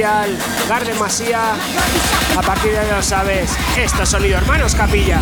garden Garde Masía. A partir de ahí sabes, esto Hermanos Capilla.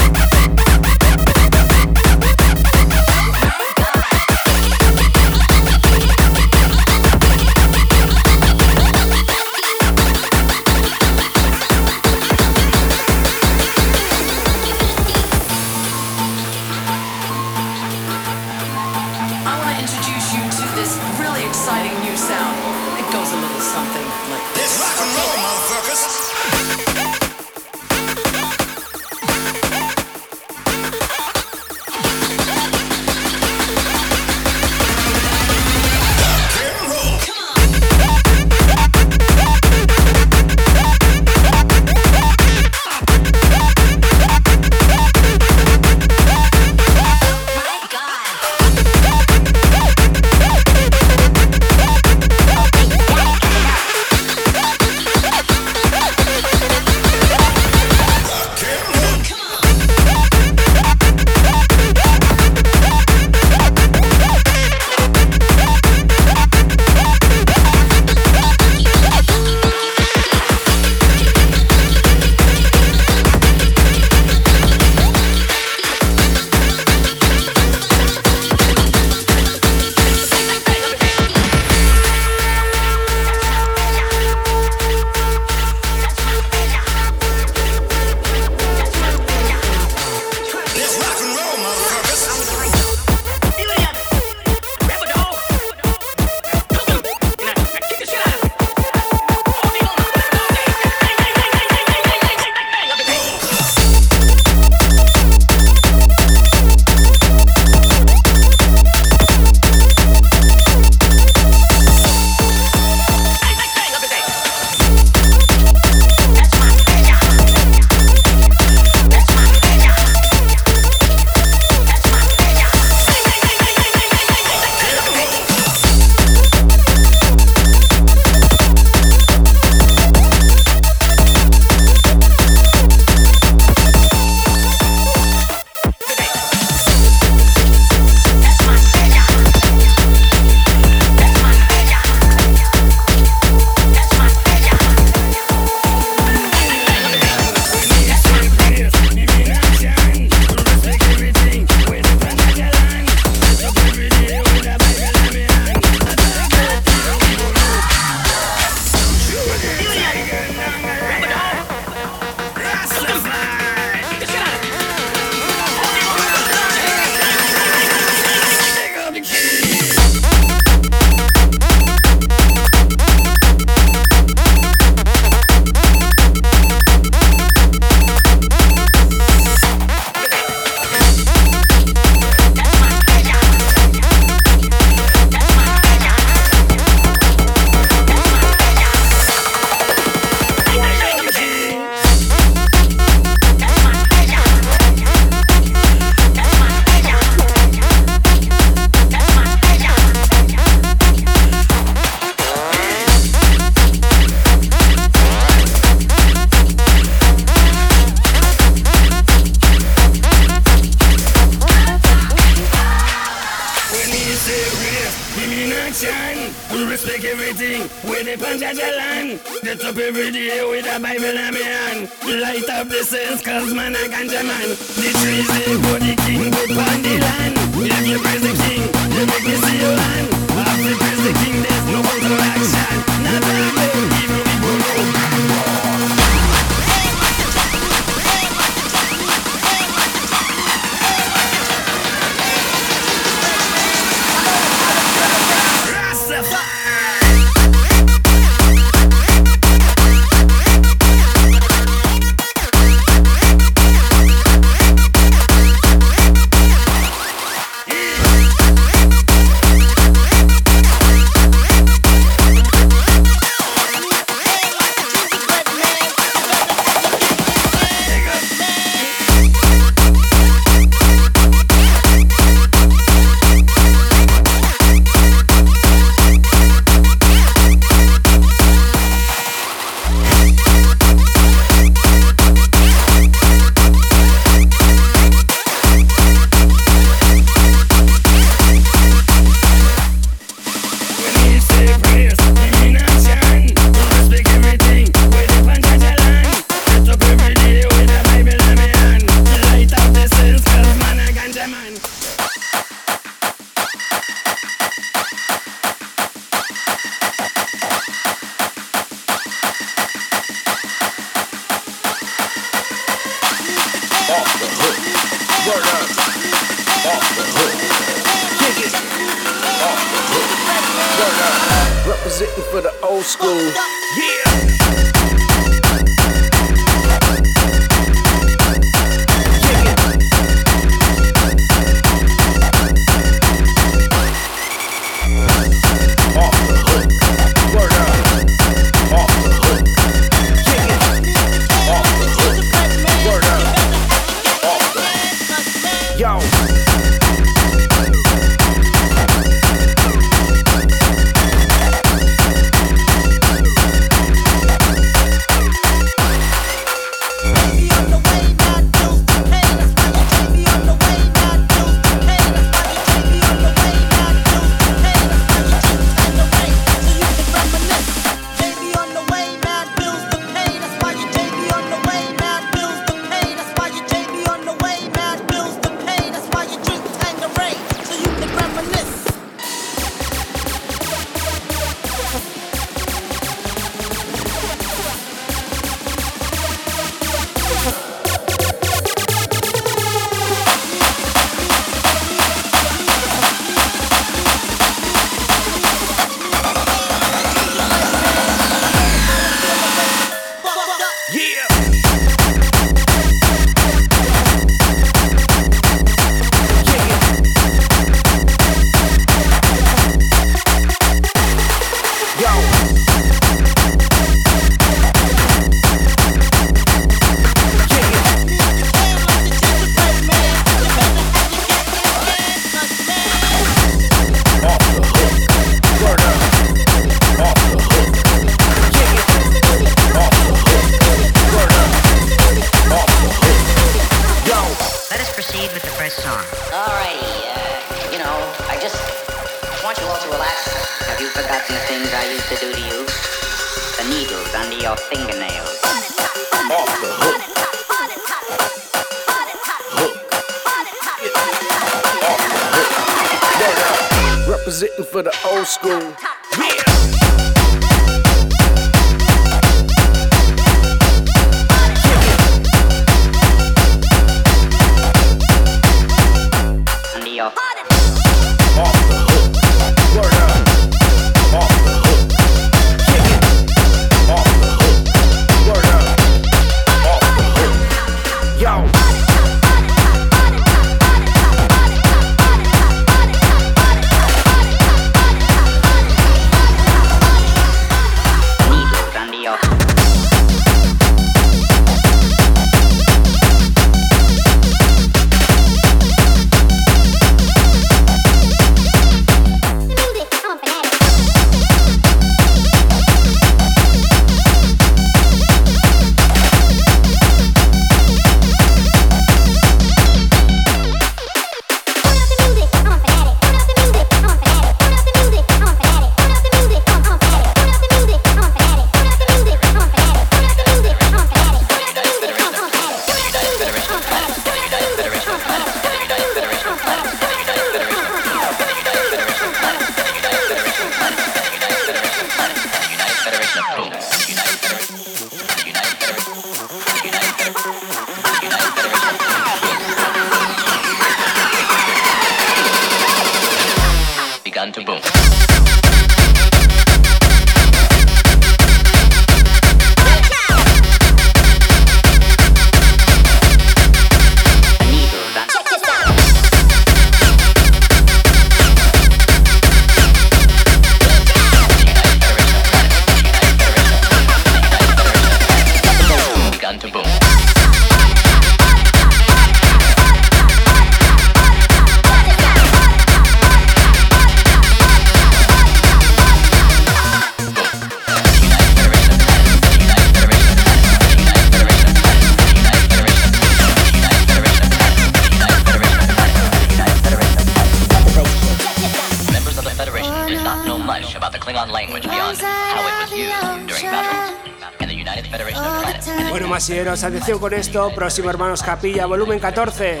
Bueno, masilleros, atención con esto. Próximo Hermanos Capilla, volumen 14.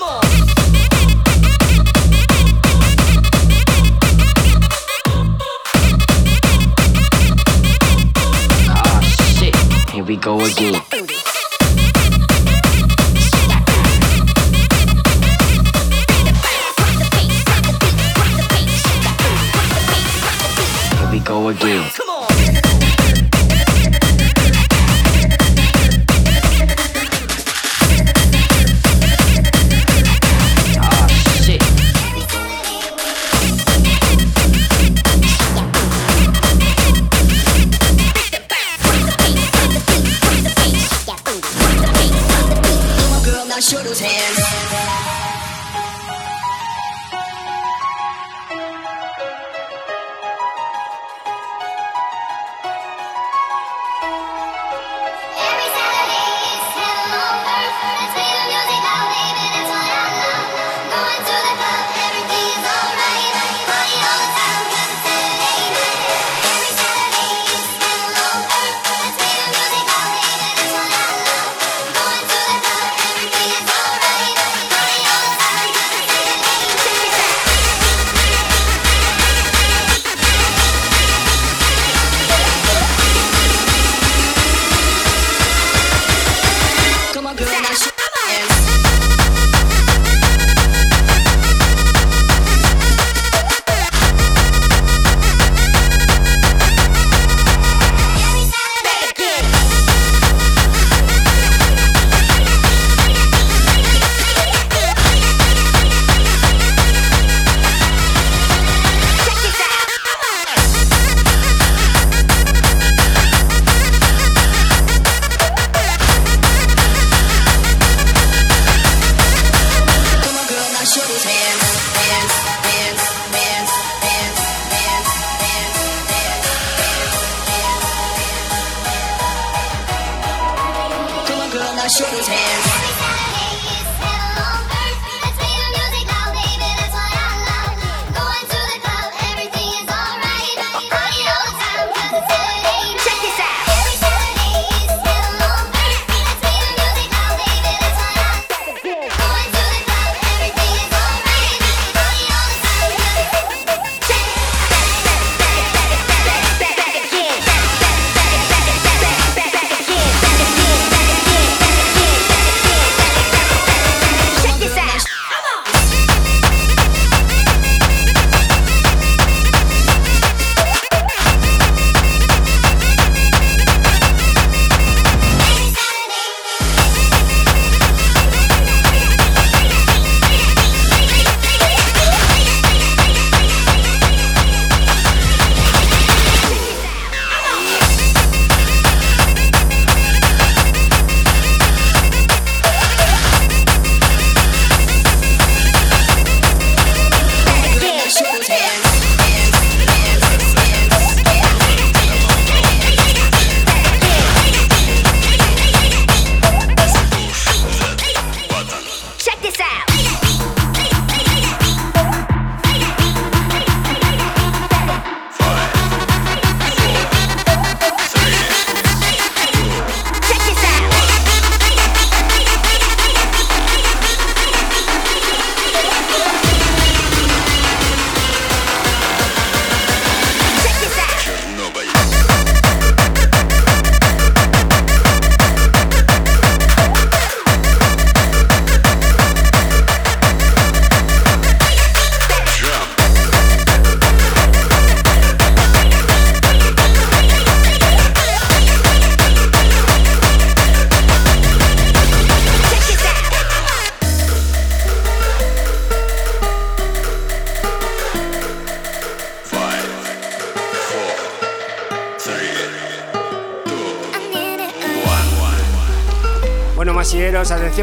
go again.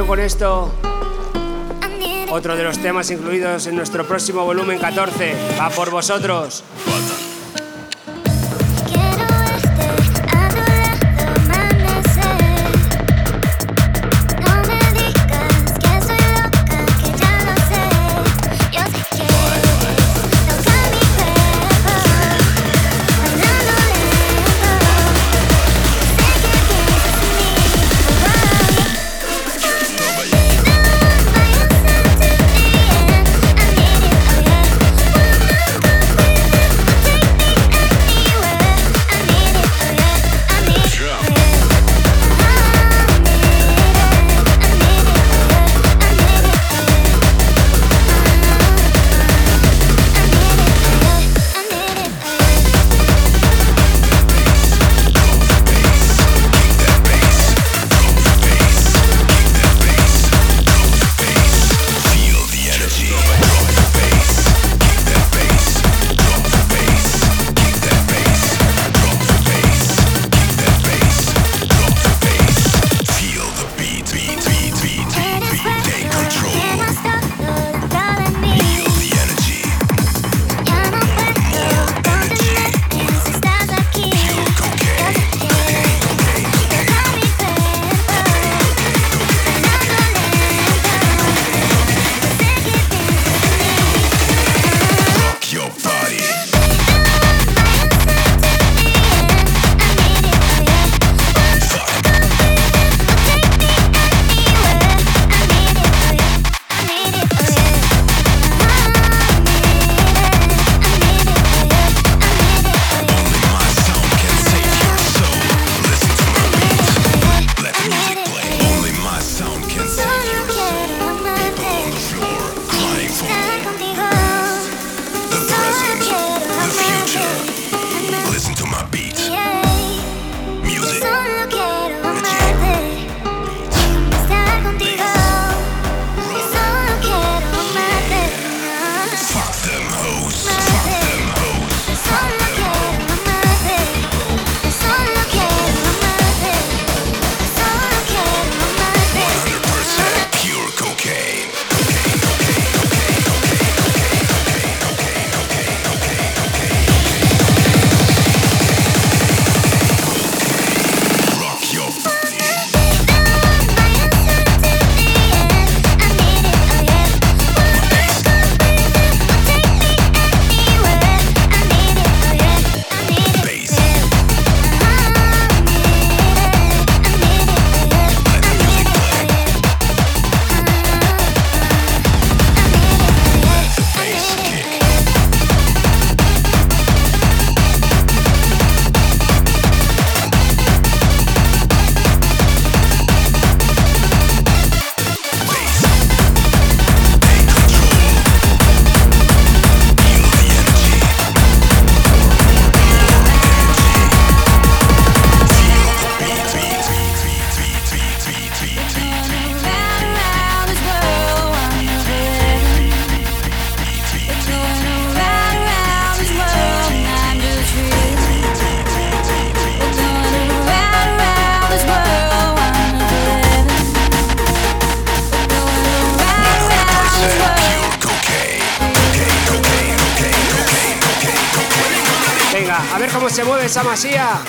con esto. Otro de los temas incluidos en nuestro próximo volumen 14. Va por vosotros. A ver cómo se mueve esa masía.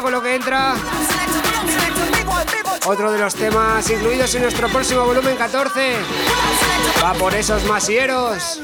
con lo que entra. Otro de los temas incluidos en nuestro próximo volumen 14. Va por esos masieros.